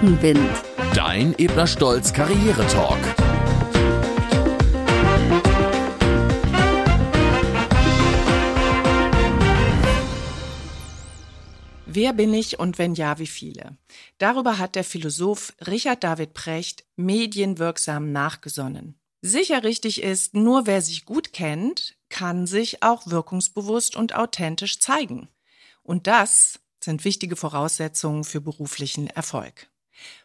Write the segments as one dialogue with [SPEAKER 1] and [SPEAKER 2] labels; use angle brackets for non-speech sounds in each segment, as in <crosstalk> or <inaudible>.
[SPEAKER 1] Rückenwind.
[SPEAKER 2] Dein Ebner Stolz Karriere-Talk.
[SPEAKER 3] Wer bin ich und wenn ja, wie viele? Darüber hat der Philosoph Richard David Precht medienwirksam nachgesonnen. Sicher richtig ist, nur wer sich gut kennt, kann sich auch wirkungsbewusst und authentisch zeigen. Und das sind wichtige Voraussetzungen für beruflichen Erfolg.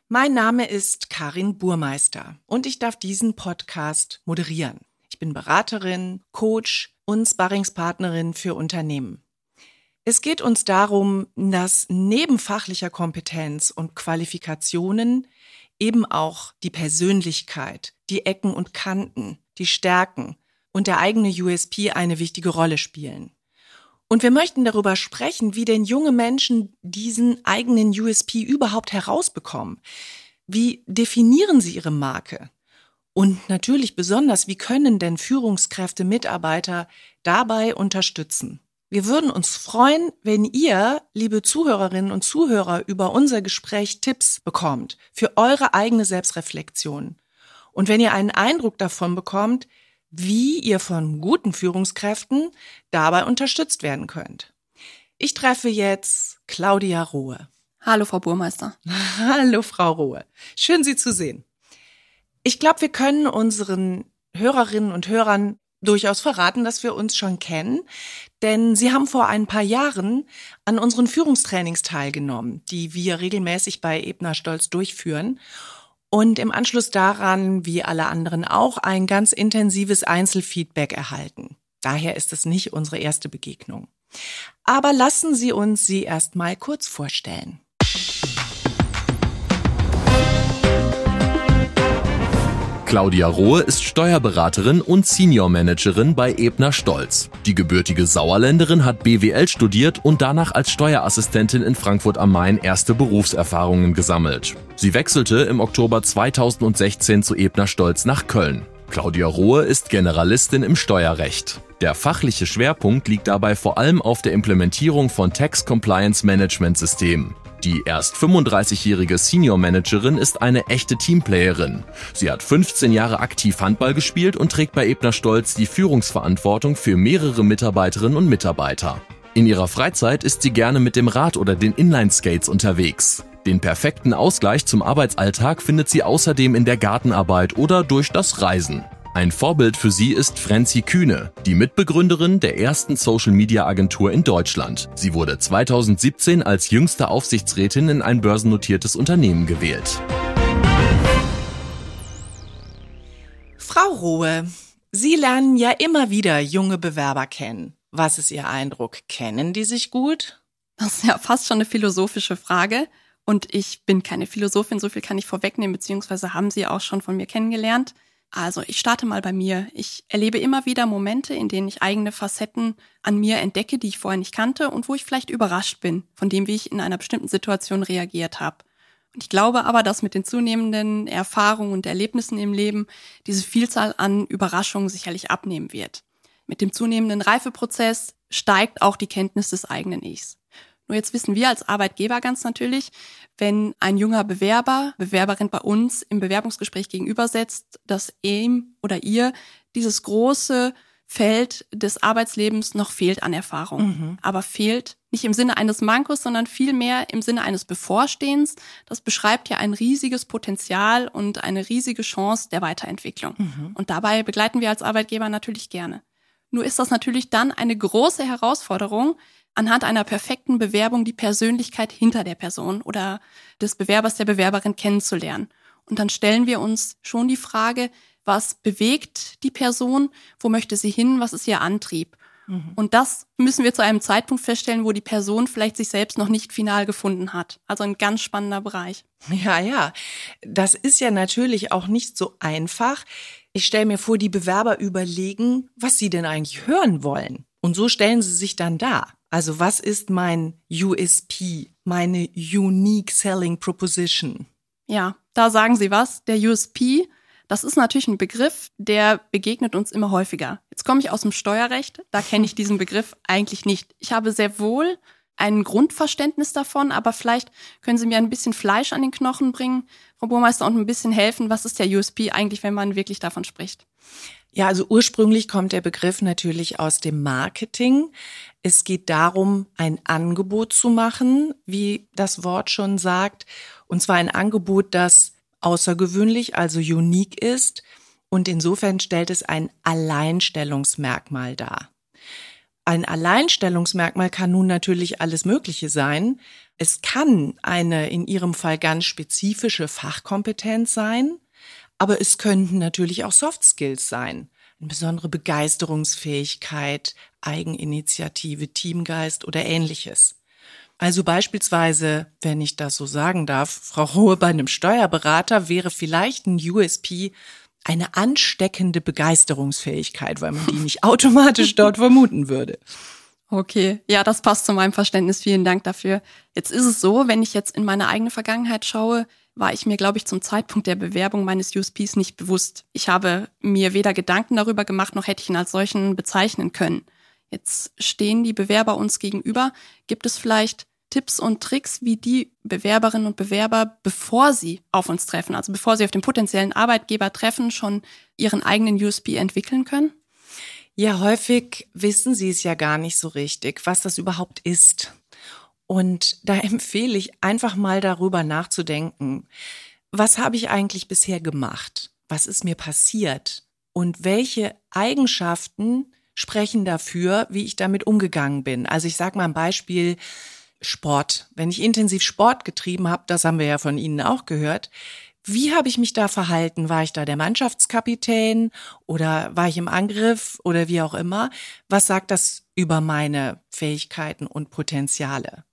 [SPEAKER 3] Mein Name ist Karin Burmeister und ich darf diesen Podcast moderieren. Ich bin Beraterin, Coach und Sparringspartnerin für Unternehmen. Es geht uns darum, dass neben fachlicher Kompetenz und Qualifikationen eben auch die Persönlichkeit, die Ecken und Kanten, die Stärken und der eigene USP eine wichtige Rolle spielen. Und wir möchten darüber sprechen, wie denn junge Menschen diesen eigenen USP überhaupt herausbekommen. Wie definieren sie ihre Marke? Und natürlich besonders, wie können denn Führungskräfte Mitarbeiter dabei unterstützen? Wir würden uns freuen, wenn ihr, liebe Zuhörerinnen und Zuhörer, über unser Gespräch Tipps bekommt für eure eigene Selbstreflexion. Und wenn ihr einen Eindruck davon bekommt, wie ihr von guten Führungskräften dabei unterstützt werden könnt. Ich treffe jetzt Claudia Rohe.
[SPEAKER 4] Hallo, Frau Burmeister. <laughs>
[SPEAKER 3] Hallo, Frau Rohe. Schön, Sie zu sehen. Ich glaube, wir können unseren Hörerinnen und Hörern durchaus verraten, dass wir uns schon kennen, denn Sie haben vor ein paar Jahren an unseren Führungstrainings teilgenommen, die wir regelmäßig bei Ebner Stolz durchführen und im Anschluss daran, wie alle anderen auch, ein ganz intensives Einzelfeedback erhalten. Daher ist es nicht unsere erste Begegnung. Aber lassen Sie uns sie erst mal kurz vorstellen.
[SPEAKER 2] Claudia Rohe ist Steuerberaterin und Senior Managerin bei Ebner Stolz. Die gebürtige Sauerländerin hat BWL studiert und danach als Steuerassistentin in Frankfurt am Main erste Berufserfahrungen gesammelt. Sie wechselte im Oktober 2016 zu Ebner Stolz nach Köln. Claudia Rohe ist Generalistin im Steuerrecht. Der fachliche Schwerpunkt liegt dabei vor allem auf der Implementierung von Tax Compliance Management Systemen. Die erst 35-jährige Senior Managerin ist eine echte Teamplayerin. Sie hat 15 Jahre aktiv Handball gespielt und trägt bei Ebner Stolz die Führungsverantwortung für mehrere Mitarbeiterinnen und Mitarbeiter. In ihrer Freizeit ist sie gerne mit dem Rad oder den Inline-Skates unterwegs. Den perfekten Ausgleich zum Arbeitsalltag findet sie außerdem in der Gartenarbeit oder durch das Reisen. Ein Vorbild für sie ist Frenzy Kühne, die Mitbegründerin der ersten Social-Media-Agentur in Deutschland. Sie wurde 2017 als jüngste Aufsichtsrätin in ein börsennotiertes Unternehmen gewählt.
[SPEAKER 3] Frau Rohe, Sie lernen ja immer wieder junge Bewerber kennen. Was ist Ihr Eindruck? Kennen die sich gut?
[SPEAKER 4] Das ist ja fast schon eine philosophische Frage. Und ich bin keine Philosophin, so viel kann ich vorwegnehmen, beziehungsweise haben Sie auch schon von mir kennengelernt. Also ich starte mal bei mir. Ich erlebe immer wieder Momente, in denen ich eigene Facetten an mir entdecke, die ich vorher nicht kannte und wo ich vielleicht überrascht bin von dem, wie ich in einer bestimmten Situation reagiert habe. Und ich glaube aber, dass mit den zunehmenden Erfahrungen und Erlebnissen im Leben diese Vielzahl an Überraschungen sicherlich abnehmen wird. Mit dem zunehmenden Reifeprozess steigt auch die Kenntnis des eigenen Ichs. Nur jetzt wissen wir als Arbeitgeber ganz natürlich, wenn ein junger Bewerber, Bewerberin bei uns im Bewerbungsgespräch gegenübersetzt, dass ihm oder ihr dieses große Feld des Arbeitslebens noch fehlt an Erfahrung. Mhm. Aber fehlt nicht im Sinne eines Mankos, sondern vielmehr im Sinne eines Bevorstehens. Das beschreibt ja ein riesiges Potenzial und eine riesige Chance der Weiterentwicklung. Mhm. Und dabei begleiten wir als Arbeitgeber natürlich gerne. Nur ist das natürlich dann eine große Herausforderung, anhand einer perfekten Bewerbung die Persönlichkeit hinter der Person oder des Bewerbers, der Bewerberin kennenzulernen. Und dann stellen wir uns schon die Frage, was bewegt die Person, wo möchte sie hin, was ist ihr Antrieb. Mhm. Und das müssen wir zu einem Zeitpunkt feststellen, wo die Person vielleicht sich selbst noch nicht final gefunden hat. Also ein ganz spannender Bereich.
[SPEAKER 3] Ja, ja. Das ist ja natürlich auch nicht so einfach. Ich stelle mir vor, die Bewerber überlegen, was sie denn eigentlich hören wollen. Und so stellen sie sich dann dar. Also was ist mein USP, meine Unique Selling Proposition?
[SPEAKER 4] Ja, da sagen Sie was. Der USP, das ist natürlich ein Begriff, der begegnet uns immer häufiger. Jetzt komme ich aus dem Steuerrecht, da kenne ich diesen Begriff eigentlich nicht. Ich habe sehr wohl ein Grundverständnis davon, aber vielleicht können Sie mir ein bisschen Fleisch an den Knochen bringen, Frau Burmeister, und ein bisschen helfen. Was ist der USP eigentlich, wenn man wirklich davon spricht?
[SPEAKER 3] Ja, also ursprünglich kommt der Begriff natürlich aus dem Marketing. Es geht darum, ein Angebot zu machen, wie das Wort schon sagt, und zwar ein Angebot, das außergewöhnlich, also unique ist, und insofern stellt es ein Alleinstellungsmerkmal dar. Ein Alleinstellungsmerkmal kann nun natürlich alles Mögliche sein. Es kann eine in Ihrem Fall ganz spezifische Fachkompetenz sein, aber es könnten natürlich auch Soft Skills sein. Eine besondere Begeisterungsfähigkeit, Eigeninitiative, Teamgeist oder ähnliches. Also beispielsweise, wenn ich das so sagen darf, Frau Hohe bei einem Steuerberater wäre vielleicht ein USP eine ansteckende Begeisterungsfähigkeit, weil man die nicht <laughs> automatisch dort vermuten würde.
[SPEAKER 4] Okay, ja, das passt zu meinem Verständnis. Vielen Dank dafür. Jetzt ist es so, wenn ich jetzt in meine eigene Vergangenheit schaue, war ich mir, glaube ich, zum Zeitpunkt der Bewerbung meines USPs nicht bewusst. Ich habe mir weder Gedanken darüber gemacht, noch hätte ich ihn als solchen bezeichnen können. Jetzt stehen die Bewerber uns gegenüber. Gibt es vielleicht Tipps und Tricks, wie die Bewerberinnen und Bewerber, bevor sie auf uns treffen, also bevor sie auf den potenziellen Arbeitgeber treffen, schon ihren eigenen USP entwickeln können?
[SPEAKER 3] Ja, häufig wissen sie es ja gar nicht so richtig, was das überhaupt ist. Und da <laughs> empfehle ich einfach mal darüber nachzudenken. Was habe ich eigentlich bisher gemacht? Was ist mir passiert? Und welche Eigenschaften sprechen dafür, wie ich damit umgegangen bin? Also ich sage mal ein Beispiel, Sport. Wenn ich intensiv Sport getrieben habe, das haben wir ja von Ihnen auch gehört, wie habe ich mich da verhalten? War ich da der Mannschaftskapitän oder war ich im Angriff oder wie auch immer? Was sagt das über meine Fähigkeiten und Potenziale?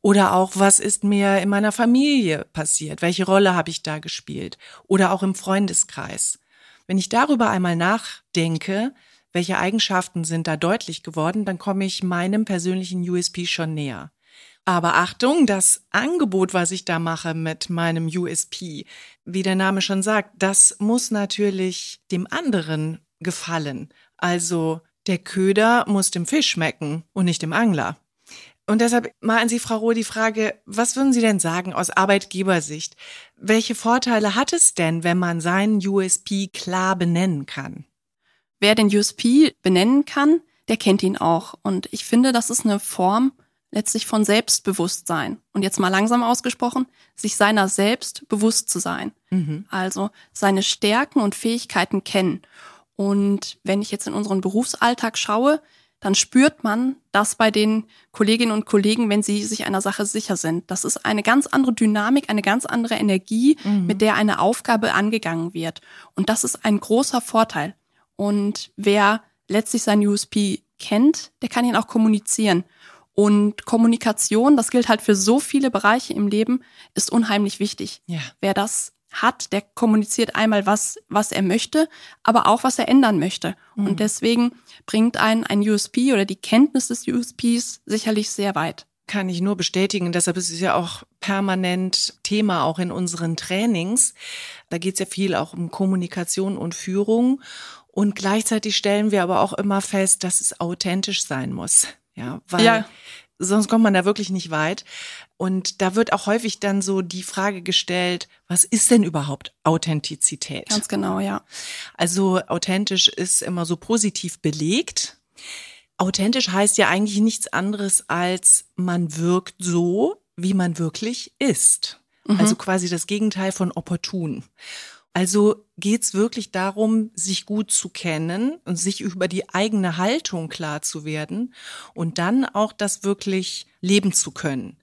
[SPEAKER 3] Oder auch, was ist mir in meiner Familie passiert? Welche Rolle habe ich da gespielt? Oder auch im Freundeskreis. Wenn ich darüber einmal nachdenke, welche Eigenschaften sind da deutlich geworden, dann komme ich meinem persönlichen USP schon näher. Aber Achtung, das Angebot, was ich da mache mit meinem USP, wie der Name schon sagt, das muss natürlich dem anderen gefallen. Also der Köder muss dem Fisch schmecken und nicht dem Angler. Und deshalb mal an Sie, Frau Roh, die Frage, was würden Sie denn sagen aus Arbeitgebersicht? Welche Vorteile hat es denn, wenn man seinen USP klar benennen kann?
[SPEAKER 4] Wer den USP benennen kann, der kennt ihn auch. Und ich finde, das ist eine Form letztlich von Selbstbewusstsein. Und jetzt mal langsam ausgesprochen, sich seiner selbst bewusst zu sein. Mhm. Also seine Stärken und Fähigkeiten kennen. Und wenn ich jetzt in unseren Berufsalltag schaue, dann spürt man das bei den Kolleginnen und Kollegen, wenn sie sich einer Sache sicher sind. Das ist eine ganz andere Dynamik, eine ganz andere Energie, mhm. mit der eine Aufgabe angegangen wird. Und das ist ein großer Vorteil. Und wer letztlich sein USP kennt, der kann ihn auch kommunizieren. Und Kommunikation, das gilt halt für so viele Bereiche im Leben, ist unheimlich wichtig. Ja. Wer das hat, der kommuniziert einmal was, was er möchte, aber auch was er ändern möchte. Mhm. Und deswegen bringt ein, ein USP oder die Kenntnis des USPs sicherlich sehr weit.
[SPEAKER 3] Kann ich nur bestätigen. Deshalb ist es ja auch permanent Thema auch in unseren Trainings. Da geht es ja viel auch um Kommunikation und Führung. Und gleichzeitig stellen wir aber auch immer fest, dass es authentisch sein muss. Ja, weil ja. sonst kommt man da wirklich nicht weit. Und da wird auch häufig dann so die Frage gestellt, was ist denn überhaupt Authentizität?
[SPEAKER 4] Ganz genau, ja.
[SPEAKER 3] Also authentisch ist immer so positiv belegt. Authentisch heißt ja eigentlich nichts anderes als man wirkt so, wie man wirklich ist. Mhm. Also quasi das Gegenteil von opportun. Also geht's wirklich darum, sich gut zu kennen und sich über die eigene Haltung klar zu werden und dann auch das wirklich leben zu können.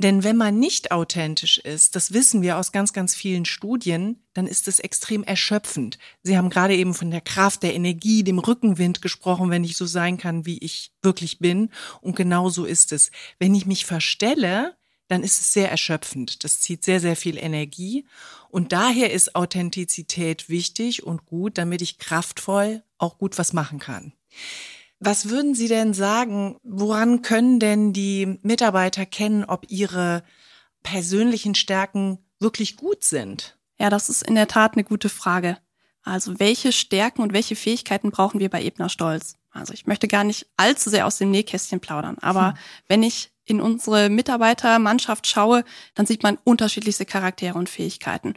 [SPEAKER 3] Denn wenn man nicht authentisch ist, das wissen wir aus ganz, ganz vielen Studien, dann ist es extrem erschöpfend. Sie haben gerade eben von der Kraft, der Energie, dem Rückenwind gesprochen, wenn ich so sein kann, wie ich wirklich bin. Und genau so ist es. Wenn ich mich verstelle, dann ist es sehr erschöpfend. Das zieht sehr, sehr viel Energie. Und daher ist Authentizität wichtig und gut, damit ich kraftvoll auch gut was machen kann. Was würden Sie denn sagen, woran können denn die Mitarbeiter kennen, ob ihre persönlichen Stärken wirklich gut sind?
[SPEAKER 4] Ja, das ist in der Tat eine gute Frage. Also welche Stärken und welche Fähigkeiten brauchen wir bei Ebner Stolz? Also ich möchte gar nicht allzu sehr aus dem Nähkästchen plaudern, aber hm. wenn ich in unsere Mitarbeitermannschaft schaue, dann sieht man unterschiedlichste Charaktere und Fähigkeiten.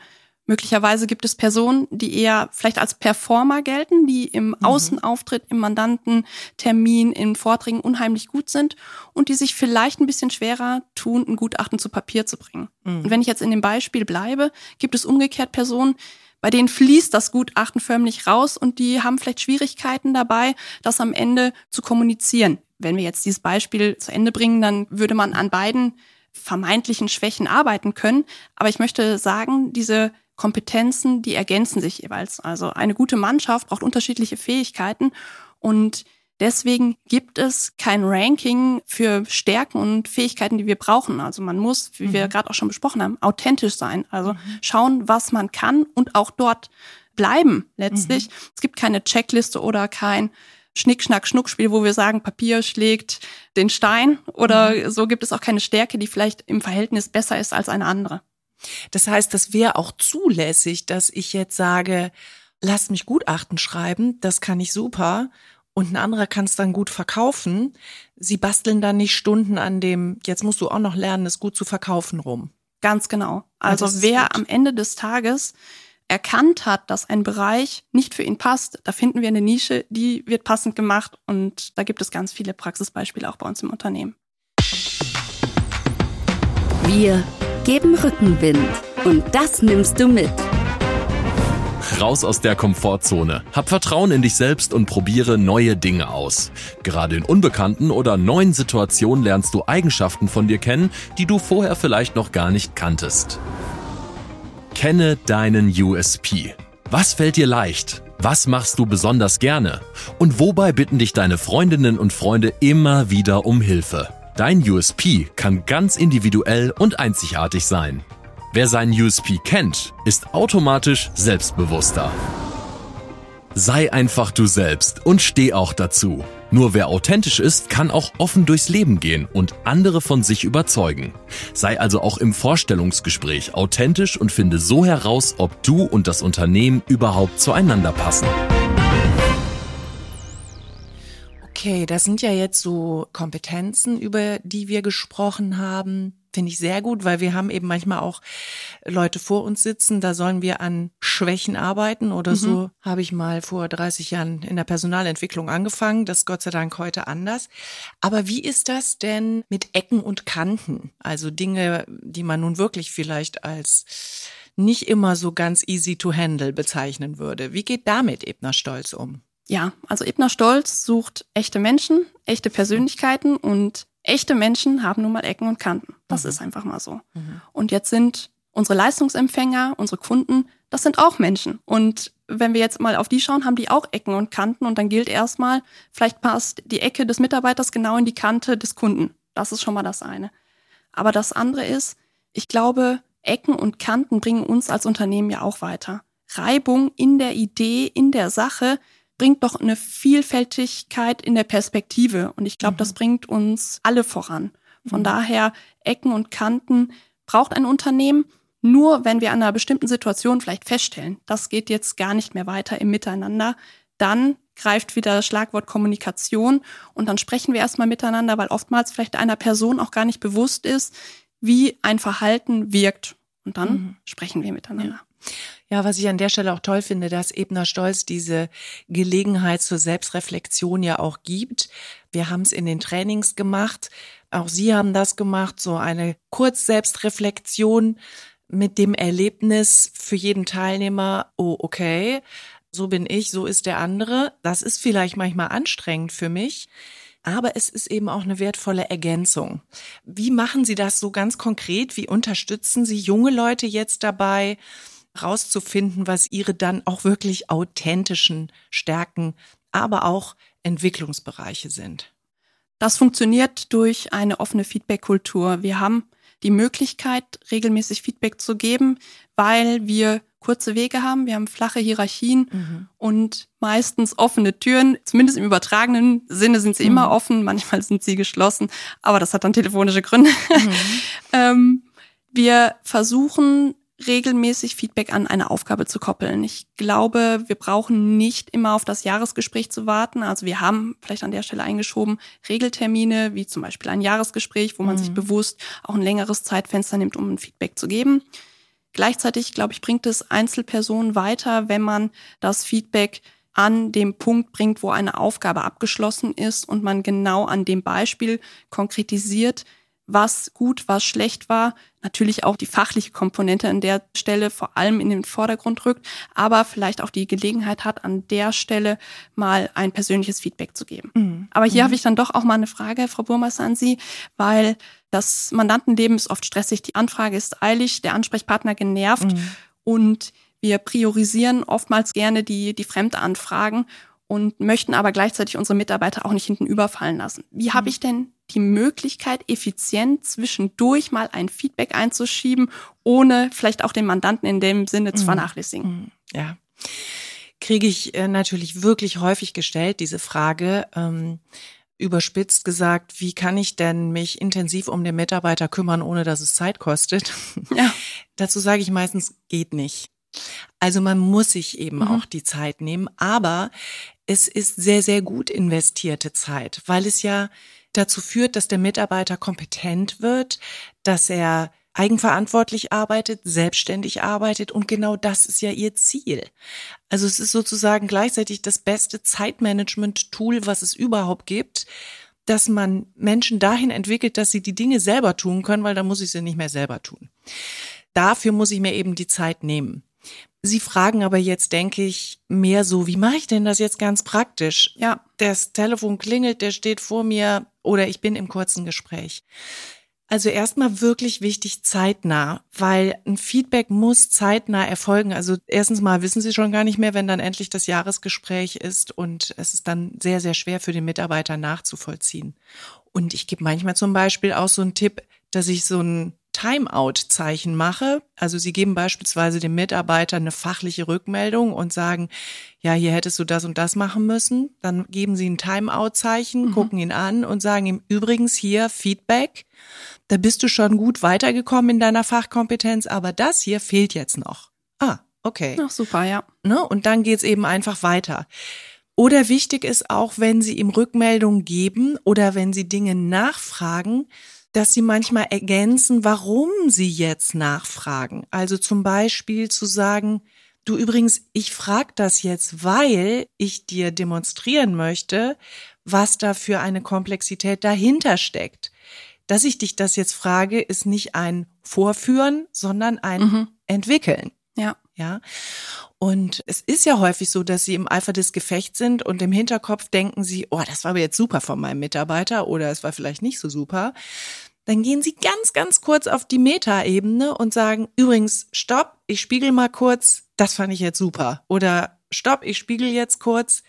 [SPEAKER 4] Möglicherweise gibt es Personen, die eher vielleicht als Performer gelten, die im mhm. Außenauftritt, im Mandantentermin, in Vorträgen unheimlich gut sind und die sich vielleicht ein bisschen schwerer tun, ein Gutachten zu Papier zu bringen. Mhm. Und wenn ich jetzt in dem Beispiel bleibe, gibt es umgekehrt Personen, bei denen fließt das Gutachten förmlich raus und die haben vielleicht Schwierigkeiten dabei, das am Ende zu kommunizieren. Wenn wir jetzt dieses Beispiel zu Ende bringen, dann würde man an beiden vermeintlichen Schwächen arbeiten können. Aber ich möchte sagen, diese Kompetenzen, die ergänzen sich jeweils. Also eine gute Mannschaft braucht unterschiedliche Fähigkeiten und deswegen gibt es kein Ranking für Stärken und Fähigkeiten, die wir brauchen. Also man muss, wie mhm. wir gerade auch schon besprochen haben, authentisch sein. Also mhm. schauen, was man kann und auch dort bleiben letztlich. Mhm. Es gibt keine Checkliste oder kein Schnick, Schnack, Schnuckspiel, wo wir sagen, Papier schlägt den Stein oder mhm. so gibt es auch keine Stärke, die vielleicht im Verhältnis besser ist als eine andere.
[SPEAKER 3] Das heißt, das wäre auch zulässig, dass ich jetzt sage, lass mich Gutachten schreiben, das kann ich super. Und ein anderer kann es dann gut verkaufen. Sie basteln dann nicht Stunden an dem, jetzt musst du auch noch lernen, es gut zu verkaufen rum.
[SPEAKER 4] Ganz genau. Also wer am Ende des Tages erkannt hat, dass ein Bereich nicht für ihn passt, da finden wir eine Nische, die wird passend gemacht und da gibt es ganz viele Praxisbeispiele auch bei uns im Unternehmen.
[SPEAKER 1] Wir geben Rückenwind. Und das nimmst du mit.
[SPEAKER 2] Raus aus der Komfortzone. Hab Vertrauen in dich selbst und probiere neue Dinge aus. Gerade in unbekannten oder neuen Situationen lernst du Eigenschaften von dir kennen, die du vorher vielleicht noch gar nicht kanntest. Kenne deinen USP. Was fällt dir leicht? Was machst du besonders gerne? Und wobei bitten dich deine Freundinnen und Freunde immer wieder um Hilfe? Dein USP kann ganz individuell und einzigartig sein. Wer seinen USP kennt, ist automatisch selbstbewusster. Sei einfach du selbst und steh auch dazu. Nur wer authentisch ist, kann auch offen durchs Leben gehen und andere von sich überzeugen. Sei also auch im Vorstellungsgespräch authentisch und finde so heraus, ob du und das Unternehmen überhaupt zueinander passen.
[SPEAKER 3] Okay, das sind ja jetzt so Kompetenzen, über die wir gesprochen haben. Finde ich sehr gut, weil wir haben eben manchmal auch Leute vor uns sitzen, da sollen wir an Schwächen arbeiten oder mhm. so habe ich mal vor 30 Jahren in der Personalentwicklung angefangen. Das ist Gott sei Dank heute anders. Aber wie ist das denn mit Ecken und Kanten? Also Dinge, die man nun wirklich vielleicht als nicht immer so ganz easy to handle bezeichnen würde. Wie geht damit Ebner Stolz um?
[SPEAKER 4] Ja, also Ebner Stolz sucht echte Menschen, echte Persönlichkeiten und echte Menschen haben nun mal Ecken und Kanten. Das mhm. ist einfach mal so. Mhm. Und jetzt sind unsere Leistungsempfänger, unsere Kunden, das sind auch Menschen. Und wenn wir jetzt mal auf die schauen, haben die auch Ecken und Kanten und dann gilt erstmal, vielleicht passt die Ecke des Mitarbeiters genau in die Kante des Kunden. Das ist schon mal das eine. Aber das andere ist, ich glaube, Ecken und Kanten bringen uns als Unternehmen ja auch weiter. Reibung in der Idee, in der Sache bringt doch eine Vielfältigkeit in der Perspektive. Und ich glaube, mhm. das bringt uns alle voran. Von mhm. daher, Ecken und Kanten braucht ein Unternehmen. Nur wenn wir an einer bestimmten Situation vielleicht feststellen, das geht jetzt gar nicht mehr weiter im Miteinander, dann greift wieder das Schlagwort Kommunikation und dann sprechen wir erstmal miteinander, weil oftmals vielleicht einer Person auch gar nicht bewusst ist, wie ein Verhalten wirkt. Und dann mhm. sprechen wir miteinander.
[SPEAKER 3] Ja. Ja, was ich an der Stelle auch toll finde, dass Ebner Stolz diese Gelegenheit zur Selbstreflexion ja auch gibt. Wir haben es in den Trainings gemacht. Auch Sie haben das gemacht, so eine Kurz-Selbstreflexion mit dem Erlebnis für jeden Teilnehmer, oh, okay, so bin ich, so ist der andere. Das ist vielleicht manchmal anstrengend für mich. Aber es ist eben auch eine wertvolle Ergänzung. Wie machen Sie das so ganz konkret? Wie unterstützen Sie junge Leute jetzt dabei, rauszufinden, was ihre dann auch wirklich authentischen Stärken, aber auch Entwicklungsbereiche sind.
[SPEAKER 4] Das funktioniert durch eine offene Feedback-Kultur. Wir haben die Möglichkeit, regelmäßig Feedback zu geben, weil wir kurze Wege haben, wir haben flache Hierarchien mhm. und meistens offene Türen. Zumindest im übertragenen Sinne sind sie mhm. immer offen, manchmal sind sie geschlossen, aber das hat dann telefonische Gründe. Mhm. <laughs> ähm, wir versuchen regelmäßig Feedback an eine Aufgabe zu koppeln. Ich glaube, wir brauchen nicht immer auf das Jahresgespräch zu warten. Also wir haben vielleicht an der Stelle eingeschoben Regeltermine, wie zum Beispiel ein Jahresgespräch, wo man mhm. sich bewusst auch ein längeres Zeitfenster nimmt, um ein Feedback zu geben. Gleichzeitig, glaube ich, bringt es Einzelpersonen weiter, wenn man das Feedback an dem Punkt bringt, wo eine Aufgabe abgeschlossen ist und man genau an dem Beispiel konkretisiert, was gut, was schlecht war. Natürlich auch die fachliche Komponente an der Stelle vor allem in den Vordergrund rückt, aber vielleicht auch die Gelegenheit hat, an der Stelle mal ein persönliches Feedback zu geben. Mhm. Aber hier mhm. habe ich dann doch auch mal eine Frage, Frau Burmeister, an Sie, weil das Mandantenleben ist oft stressig, die Anfrage ist eilig, der Ansprechpartner genervt mhm. und wir priorisieren oftmals gerne die, die Fremdanfragen und möchten aber gleichzeitig unsere Mitarbeiter auch nicht hinten überfallen lassen. Wie mhm. habe ich denn die Möglichkeit, effizient zwischendurch mal ein Feedback einzuschieben, ohne vielleicht auch den Mandanten in dem Sinne zu mhm. vernachlässigen? Mhm.
[SPEAKER 3] Ja. Kriege ich äh, natürlich wirklich häufig gestellt, diese Frage. Ähm, überspitzt gesagt, wie kann ich denn mich intensiv um den Mitarbeiter kümmern, ohne dass es Zeit kostet? <laughs> Ja. Dazu sage ich meistens, geht nicht. Also man muss sich eben mhm. auch die Zeit nehmen, aber es ist sehr, sehr gut investierte Zeit, weil es ja dazu führt, dass der Mitarbeiter kompetent wird, dass er eigenverantwortlich arbeitet, selbstständig arbeitet und genau das ist ja ihr Ziel. Also es ist sozusagen gleichzeitig das beste Zeitmanagement-Tool, was es überhaupt gibt, dass man Menschen dahin entwickelt, dass sie die Dinge selber tun können, weil dann muss ich sie nicht mehr selber tun. Dafür muss ich mir eben die Zeit nehmen. Sie fragen aber jetzt, denke ich, mehr so, wie mache ich denn das jetzt ganz praktisch? Ja, das Telefon klingelt, der steht vor mir oder ich bin im kurzen Gespräch. Also erstmal wirklich wichtig zeitnah, weil ein Feedback muss zeitnah erfolgen. Also erstens mal wissen Sie schon gar nicht mehr, wenn dann endlich das Jahresgespräch ist und es ist dann sehr, sehr schwer für den Mitarbeiter nachzuvollziehen. Und ich gebe manchmal zum Beispiel auch so einen Tipp, dass ich so ein Timeout-Zeichen mache. Also Sie geben beispielsweise dem Mitarbeiter eine fachliche Rückmeldung und sagen, ja, hier hättest du das und das machen müssen. Dann geben Sie ein Timeout-Zeichen, mhm. gucken ihn an und sagen ihm übrigens hier Feedback. Da bist du schon gut weitergekommen in deiner Fachkompetenz, aber das hier fehlt jetzt noch. Ah, okay.
[SPEAKER 4] Ach, super, ja.
[SPEAKER 3] Ne? Und dann geht's eben einfach weiter. Oder wichtig ist auch, wenn Sie ihm Rückmeldungen geben oder wenn Sie Dinge nachfragen, dass sie manchmal ergänzen, warum sie jetzt nachfragen. Also zum Beispiel zu sagen, du übrigens, ich frage das jetzt, weil ich dir demonstrieren möchte, was da für eine Komplexität dahinter steckt. Dass ich dich das jetzt frage, ist nicht ein Vorführen, sondern ein mhm. Entwickeln.
[SPEAKER 4] Ja.
[SPEAKER 3] Ja. Und es ist ja häufig so, dass sie im Eifer des Gefechts sind und im Hinterkopf denken sie, oh, das war aber jetzt super von meinem Mitarbeiter oder es war vielleicht nicht so super. Dann gehen sie ganz, ganz kurz auf die Metaebene und sagen, übrigens, stopp, ich spiegel mal kurz, das fand ich jetzt super. Oder stopp, ich spiegel jetzt kurz,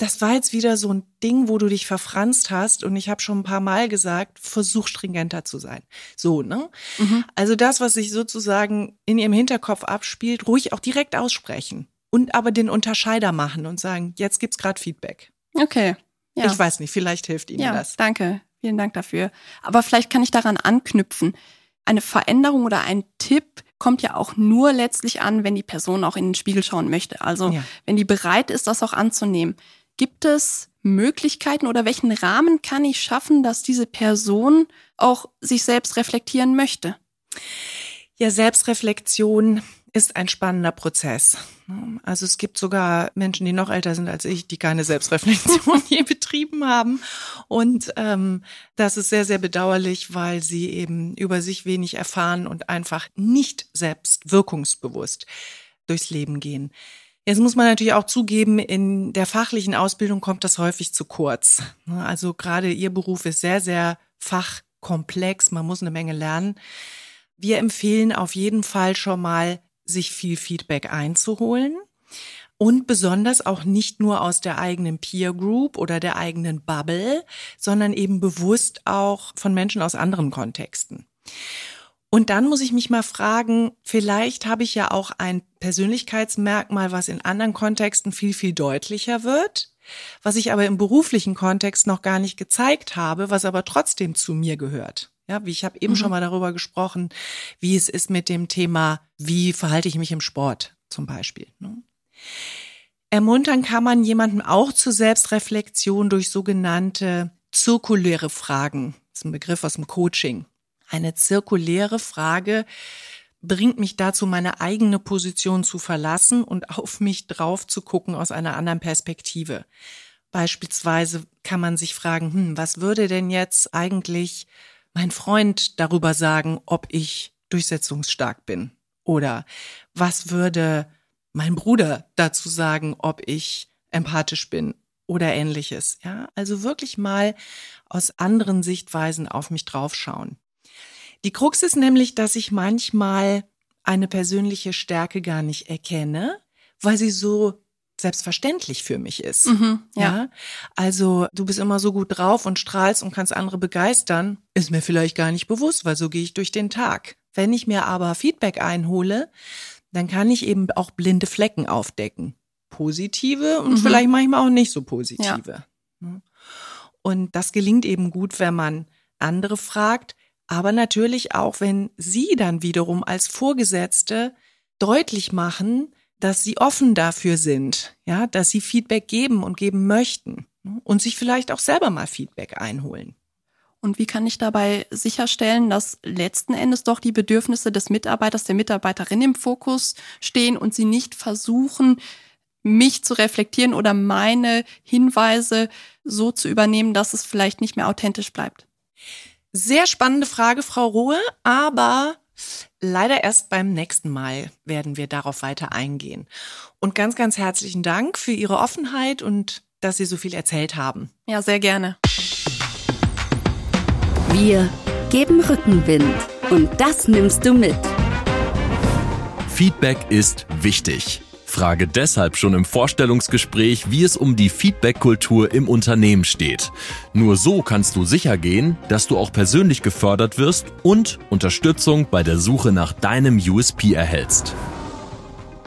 [SPEAKER 3] das war jetzt wieder so ein Ding, wo du dich verfranst hast und ich habe schon ein paar Mal gesagt, versuch stringenter zu sein. So, ne? Mhm. Also das, was sich sozusagen in ihrem Hinterkopf abspielt, ruhig auch direkt aussprechen und aber den Unterscheider machen und sagen, jetzt gibt's gerade Feedback.
[SPEAKER 4] Okay.
[SPEAKER 3] Ja. Ich weiß nicht, vielleicht hilft Ihnen
[SPEAKER 4] ja,
[SPEAKER 3] das.
[SPEAKER 4] Danke. Vielen Dank dafür. Aber vielleicht kann ich daran anknüpfen. Eine Veränderung oder ein Tipp kommt ja auch nur letztlich an, wenn die Person auch in den Spiegel schauen möchte. Also ja. wenn die bereit ist, das auch anzunehmen. Gibt es Möglichkeiten oder welchen Rahmen kann ich schaffen, dass diese Person auch sich selbst reflektieren möchte?
[SPEAKER 3] Ja, Selbstreflexion ist ein spannender Prozess. Also es gibt sogar Menschen, die noch älter sind als ich, die keine Selbstreflexion <laughs> je betrieben haben. Und ähm, das ist sehr, sehr bedauerlich, weil sie eben über sich wenig erfahren und einfach nicht selbst wirkungsbewusst durchs Leben gehen. Jetzt muss man natürlich auch zugeben, in der fachlichen Ausbildung kommt das häufig zu kurz. Also gerade Ihr Beruf ist sehr, sehr fachkomplex. Man muss eine Menge lernen. Wir empfehlen auf jeden Fall schon mal, sich viel Feedback einzuholen und besonders auch nicht nur aus der eigenen Peer Group oder der eigenen Bubble, sondern eben bewusst auch von Menschen aus anderen Kontexten. Und dann muss ich mich mal fragen, vielleicht habe ich ja auch ein Persönlichkeitsmerkmal, was in anderen Kontexten viel, viel deutlicher wird, was ich aber im beruflichen Kontext noch gar nicht gezeigt habe, was aber trotzdem zu mir gehört. Ja, wie ich habe eben
[SPEAKER 4] Mhm.
[SPEAKER 3] schon mal darüber gesprochen, wie es ist mit dem Thema, wie verhalte ich mich im Sport zum Beispiel. Ne? Ermuntern kann man jemanden auch zur Selbstreflexion durch sogenannte zirkuläre Fragen. Das ist ein Begriff aus dem Coaching. Eine zirkuläre Frage bringt mich dazu, meine eigene Position zu verlassen und auf mich drauf zu gucken aus einer anderen Perspektive. Beispielsweise kann man sich fragen, hm, was würde denn jetzt eigentlich mein Freund darüber sagen, ob ich durchsetzungsstark bin? Oder was würde mein Bruder dazu sagen, ob ich empathisch bin oder ähnliches? Ja, also wirklich mal aus anderen Sichtweisen auf mich draufschauen. Die Krux ist nämlich, dass ich manchmal eine persönliche Stärke gar nicht erkenne, weil sie so selbstverständlich für mich ist.
[SPEAKER 4] Mhm, ja.
[SPEAKER 3] Ja, also du bist immer so gut drauf und strahlst und kannst andere begeistern, ist mir vielleicht gar nicht bewusst, weil so gehe ich durch den Tag. Wenn ich mir aber Feedback einhole, dann kann ich eben auch blinde Flecken aufdecken. Positive und
[SPEAKER 4] Mhm.
[SPEAKER 3] vielleicht manchmal auch nicht so positive. Ne? Und das gelingt eben gut, wenn man andere fragt, aber natürlich auch, wenn sie dann wiederum als Vorgesetzte deutlich machen, dass sie offen dafür sind, ja, dass sie Feedback geben und geben möchten ne? und sich vielleicht auch selber mal Feedback einholen.
[SPEAKER 4] Und wie kann ich dabei sicherstellen, dass letzten Endes doch die Bedürfnisse des Mitarbeiters, der Mitarbeiterin im Fokus stehen und sie nicht versuchen, mich zu reflektieren oder meine Hinweise so zu übernehmen, dass es vielleicht nicht mehr authentisch bleibt?
[SPEAKER 3] Sehr spannende Frage, Frau Rohe, aber leider erst beim nächsten Mal werden wir darauf weiter eingehen. Und ganz, ganz herzlichen Dank für Ihre Offenheit und dass Sie so viel erzählt haben.
[SPEAKER 4] Ja, sehr gerne.
[SPEAKER 1] Wir geben Rückenwind und das nimmst du mit.
[SPEAKER 2] Feedback ist wichtig. Frage deshalb schon im Vorstellungsgespräch, wie es um die Feedback-Kultur im Unternehmen steht. Nur so kannst du sicher gehen, dass du auch persönlich gefördert wirst und Unterstützung bei der Suche nach deinem USP erhältst.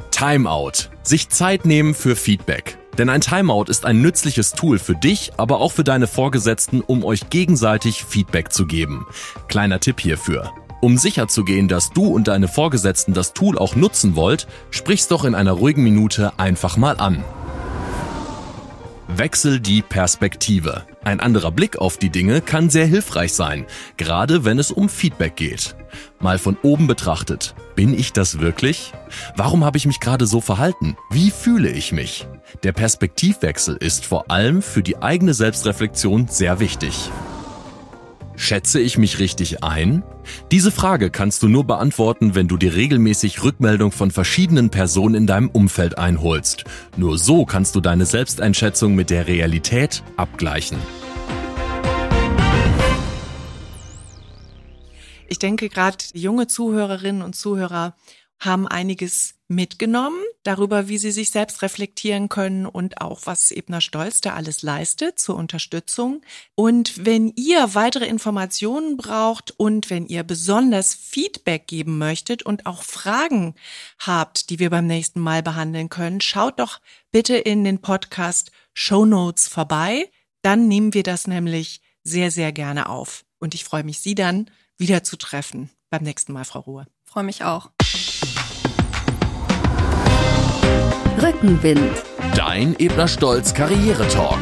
[SPEAKER 2] Timeout. Sich Zeit nehmen für Feedback. Denn ein Timeout ist ein nützliches Tool für dich, aber auch für deine Vorgesetzten, um euch gegenseitig Feedback zu geben. Kleiner Tipp hierfür. Um sicherzugehen, dass du und deine Vorgesetzten das Tool auch nutzen wollt, sprich's doch in einer ruhigen Minute einfach mal an. Wechsel die Perspektive. Ein anderer Blick auf die Dinge kann sehr hilfreich sein, gerade wenn es um Feedback geht. Mal von oben betrachtet. Bin ich das wirklich? Warum habe ich mich gerade so verhalten? Wie fühle ich mich? Der Perspektivwechsel ist vor allem für die eigene Selbstreflexion sehr wichtig. Schätze ich mich richtig ein? Diese Frage kannst du nur beantworten, wenn du dir regelmäßig Rückmeldung von verschiedenen Personen in deinem Umfeld einholst. Nur so kannst du deine Selbsteinschätzung mit der Realität abgleichen.
[SPEAKER 3] Ich denke, gerade junge Zuhörerinnen und Zuhörer haben einiges mitgenommen darüber, wie sie sich selbst reflektieren können und auch, was Ebner Stolz da alles leistet zur Unterstützung. Und wenn ihr weitere Informationen braucht und wenn ihr besonders Feedback geben möchtet und auch Fragen habt, die wir beim nächsten Mal behandeln können, schaut doch bitte in den Podcast Show Notes vorbei. Dann nehmen wir das nämlich sehr, sehr gerne auf. Und ich freue mich, Sie dann wieder zu treffen beim nächsten Mal, Frau Ruhe.
[SPEAKER 4] Freue mich auch.
[SPEAKER 1] Rückenwind.
[SPEAKER 2] Dein Ebner Stolz Karriere Talk.